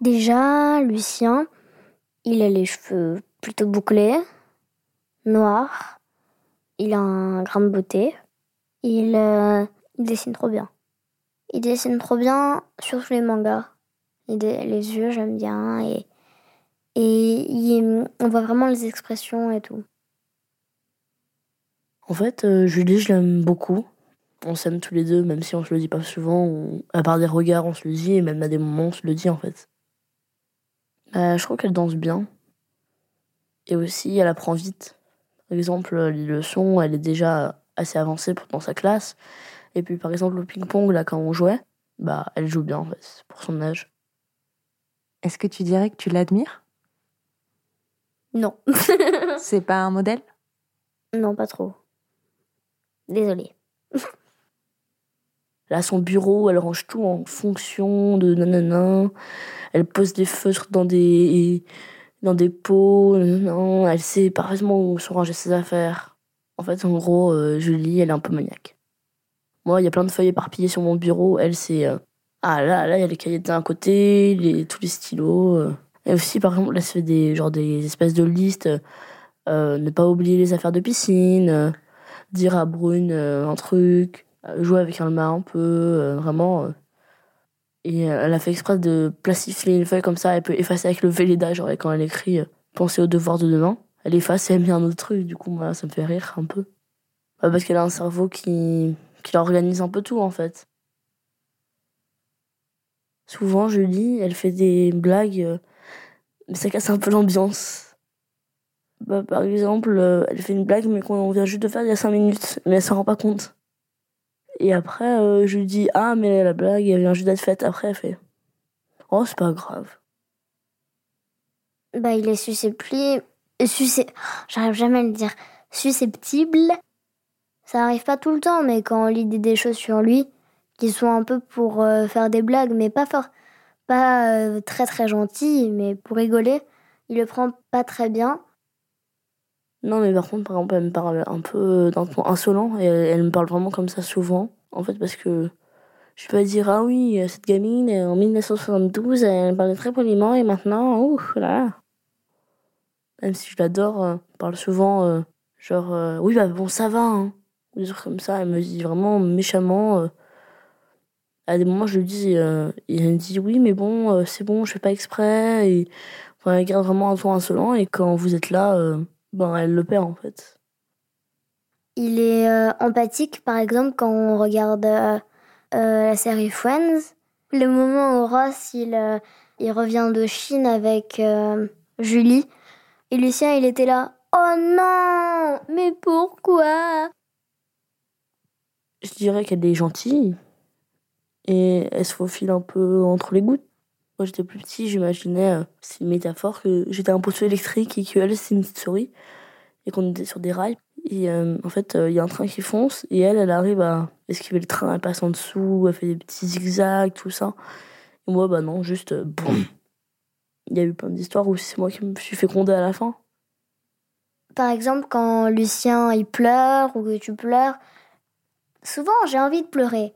Déjà, Lucien, il a les cheveux plutôt bouclés, noirs. Il a un grain de beauté. Il, euh, dessine trop bien. Il dessine trop bien, surtout les mangas. Les yeux, j'aime bien. Et, et on voit vraiment les expressions et tout. En fait, euh, Julie, je l'aime beaucoup. On s'aime tous les deux, même si on se le dit pas souvent. à part des regards, on se le dit, et même à des moments, on se le dit en fait. Euh, je crois qu'elle danse bien. Et aussi, elle apprend vite. Par exemple, les leçons, elle est déjà assez avancée dans sa classe. Et puis, par exemple, au ping-pong, là, quand on jouait, bah, elle joue bien, en fait, pour son âge. Est-ce que tu dirais que tu l'admires? Non. C'est pas un modèle? Non, pas trop. Désolée. Elle a son bureau, elle range tout en fonction de nanana. Elle pose des feutres dans des, dans des pots. Nanana. Elle sait parfaitement où sont rangées ses affaires. En fait, en gros, euh, Julie, elle est un peu maniaque. Moi, il y a plein de feuilles éparpillées sur mon bureau. Elle, c'est. Euh, ah là, là, il y a les cahiers d'un côté, les, tous les stylos. Euh. Et aussi, par exemple, elle se fait des, genre, des espèces de listes. ne pas oublier les affaires de piscine dire à Brune un truc, jouer avec Alma un peu, euh, vraiment. Et elle a fait exprès de plastifier une feuille comme ça, elle peut effacer avec le Véleda, genre quand elle écrit Pensez aux devoirs de demain. Elle efface et elle met un autre truc, du coup, moi, ça me fait rire un peu. parce qu'elle a un cerveau qui, qui organise un peu tout, en fait. Souvent, Julie, elle fait des blagues, mais ça casse un peu l'ambiance. Bah, par exemple, euh, elle fait une blague, mais qu'on vient juste de faire il y a 5 minutes, mais elle s'en rend pas compte. Et après, euh, je lui dis Ah, mais la blague, elle vient juste d'être faite. Après, elle fait Oh, c'est pas grave. Bah, il est susceptible. J'arrive jamais à le dire. Susceptible. Ça arrive pas tout le temps, mais quand on lit des choses sur lui, qui sont un peu pour euh, faire des blagues, mais pas fort, pas très très gentil, mais pour rigoler, il le prend pas très bien. Non, mais par contre, par exemple, elle me parle un peu d'un ton insolent et elle, me parle vraiment comme ça souvent. En fait, parce que je peux dire, ah oui, cette gamine, en 1972, elle parlait très poliment et maintenant, ouf, là. Même si je l'adore, euh, elle parle souvent, euh, genre, euh, oui, bah bon, ça va, hein. Des trucs comme ça, elle me dit vraiment méchamment. à des moments, je lui dis, et elle me dit, oui, mais bon, c'est bon, je fais pas exprès. Et, enfin, elle garde vraiment un ton insolent et quand vous êtes là, ben, elle le perd en fait. Il est euh, empathique, par exemple, quand on regarde euh, euh, la série Friends. Le moment où Ross, il, il revient de Chine avec Julie. Et Lucien, il était là. Oh non Mais pourquoi? Je dirais qu'elle est gentille. Et elle se faufile un peu entre les gouttes. Quand j'étais plus petit, j'imaginais, euh, c'est une métaphore, que j'étais un poteau électrique et qu'elle, c'est une petite souris. Et qu'on était sur des rails. Et euh, en fait, euh, il y a un train qui fonce et elle, elle arrive à esquiver le train, elle passe en dessous, elle fait des petits zigzags, tout ça. Et moi, bah non, juste boum. Il y a eu plein d'histoires où c'est moi qui me suis fécondée à la fin. Par exemple, quand Lucien il pleure ou que tu pleures, souvent j'ai envie de pleurer.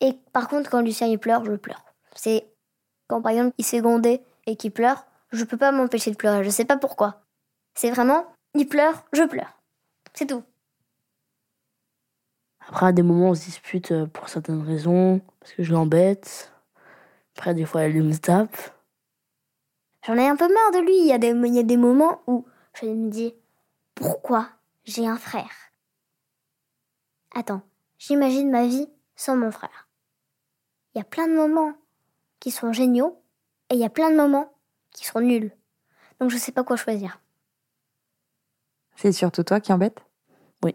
Et par contre, quand Lucien il pleure, je pleure. C'est quand par exemple il s'est grondé et qu'il pleure, je peux pas m'empêcher de pleurer. Je sais pas pourquoi. C'est vraiment, il pleure, je pleure. C'est tout. Après, à des moments, on se dispute euh, pour certaines raisons, parce que je l'embête. Après, des fois, elle me tape. J'en ai un peu marre de lui. Il y, a des, il y a des moments où je me dis Pourquoi j'ai un frère? Attends, j'imagine ma vie sans mon frère. Il y a plein de moments qui sont géniaux et il y a plein de moments qui sont nuls. Donc je sais pas quoi choisir. C'est surtout toi qui embête? Oui.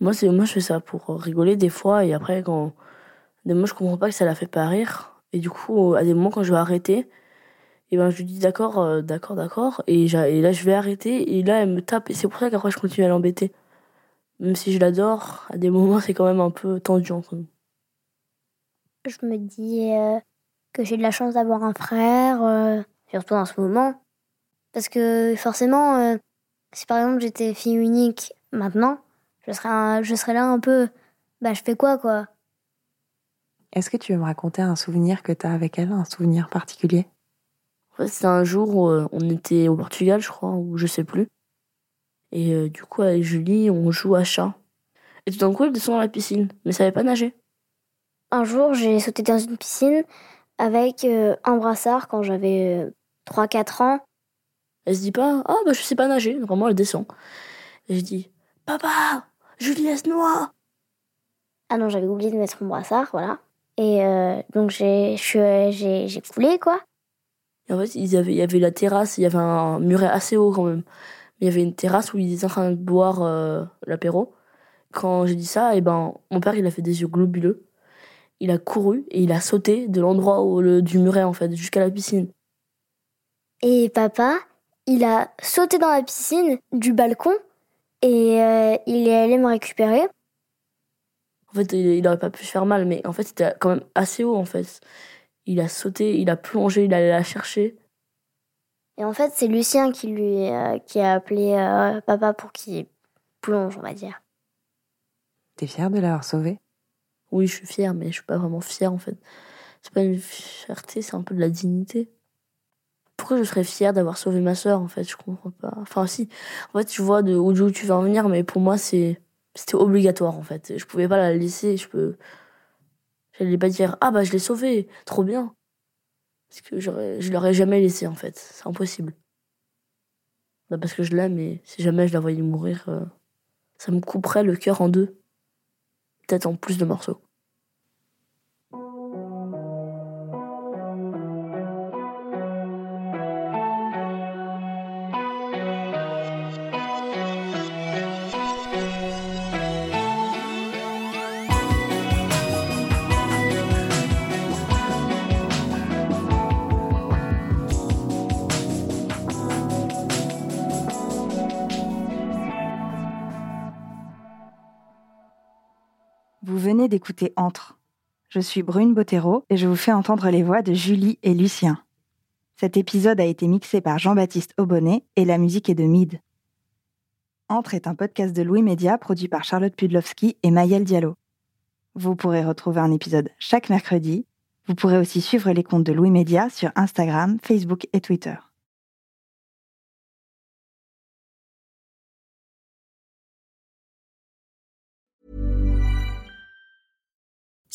Moi, c'est moi je fais ça pour rigoler des fois et après quand des moments je comprends pas que ça la fait pas rire et du coup à des moments quand je vais arrêter et ben je lui dis d'accord euh, d'accord d'accord et, et, là je vais arrêter et là elle me tape et c'est pour ça qu'après je continue à l'embêter. Même si je l'adore, à des moments c'est quand même un peu tendu entre nous. Je me dis euh, que j'ai de la chance d'avoir un frère, euh, surtout en ce moment. Parce que forcément, euh, si par exemple j'étais fille unique maintenant, je serais, je serais là un peu, bah je fais quoi quoi? Est-ce que tu veux me raconter un souvenir que tu as avec elle, un souvenir particulier? En fait, c'était un jour où euh, on était au Portugal, je crois, ou je sais plus. Et euh, du coup, avec Julie, on joue à chat. Et tout d'un coup, elle descend dans la piscine, mais ça savait pas nager. Un jour, j'ai sauté dans une piscine avec euh, un brassard quand j'avais euh, 3-4 ans. Elle se dit pas, ah bah je sais pas nager. Vraiment, elle descend. Et je dis, papa, Julie, noie. Ah non, j'avais oublié de mettre mon brassard, voilà. Et euh, donc j'ai euh, j'ai j'ai coulé, quoi. En fait, il y avait la terrasse, il y avait un muret assez haut quand même. Mais il y avait une terrasse où ils étaient en train de boire euh, l'apéro. Quand j'ai dit ça, et ben, mon père, il a fait des yeux globuleux. Il a couru et il a sauté de l'endroit où le, du muret, en fait, jusqu'à la piscine. Et papa, il a sauté dans la piscine du balcon et euh, il est allé me récupérer. En fait, il, il aurait pas pu se faire mal, mais en fait, c'était quand même assez haut, en fait. Il a sauté, il a plongé, il allait la chercher. Et en fait, c'est Lucien qui lui euh, qui a appelé euh, papa pour qu'il plonge, on va dire. T'es fière de l'avoir sauvé? Oui, je suis fière, mais je suis pas vraiment fière, en fait. C'est pas une fierté, c'est un peu de la dignité. Pourquoi je serais fière d'avoir sauvé ma sœur, en fait? Je comprends pas. Enfin, si. En fait, tu vois de où tu vas en venir, mais pour moi, c'est c'était obligatoire, en fait. Je pouvais pas la laisser, je peux. J'allais pas dire, ah bah je l'ai sauvée, trop bien. Parce que je l'aurais jamais laissé, en fait. C'est impossible. Bah, parce que je l'aime, et si jamais je la voyais mourir, euh, ça me couperait le cœur en deux. Peut-être en plus de morceaux. D'écouter Entre. Je suis Brune Bottero et je vous fais entendre les voix de Julie et Lucien. Cet épisode a été mixé par Jean-Baptiste Aubonnet et la musique est de Mid. Entre est un podcast de Louis Média produit par Charlotte Pudlowski et Maëlle Diallo. Vous pourrez retrouver un épisode chaque mercredi. Vous pourrez aussi suivre les comptes de Louis Média sur Instagram, Facebook et Twitter.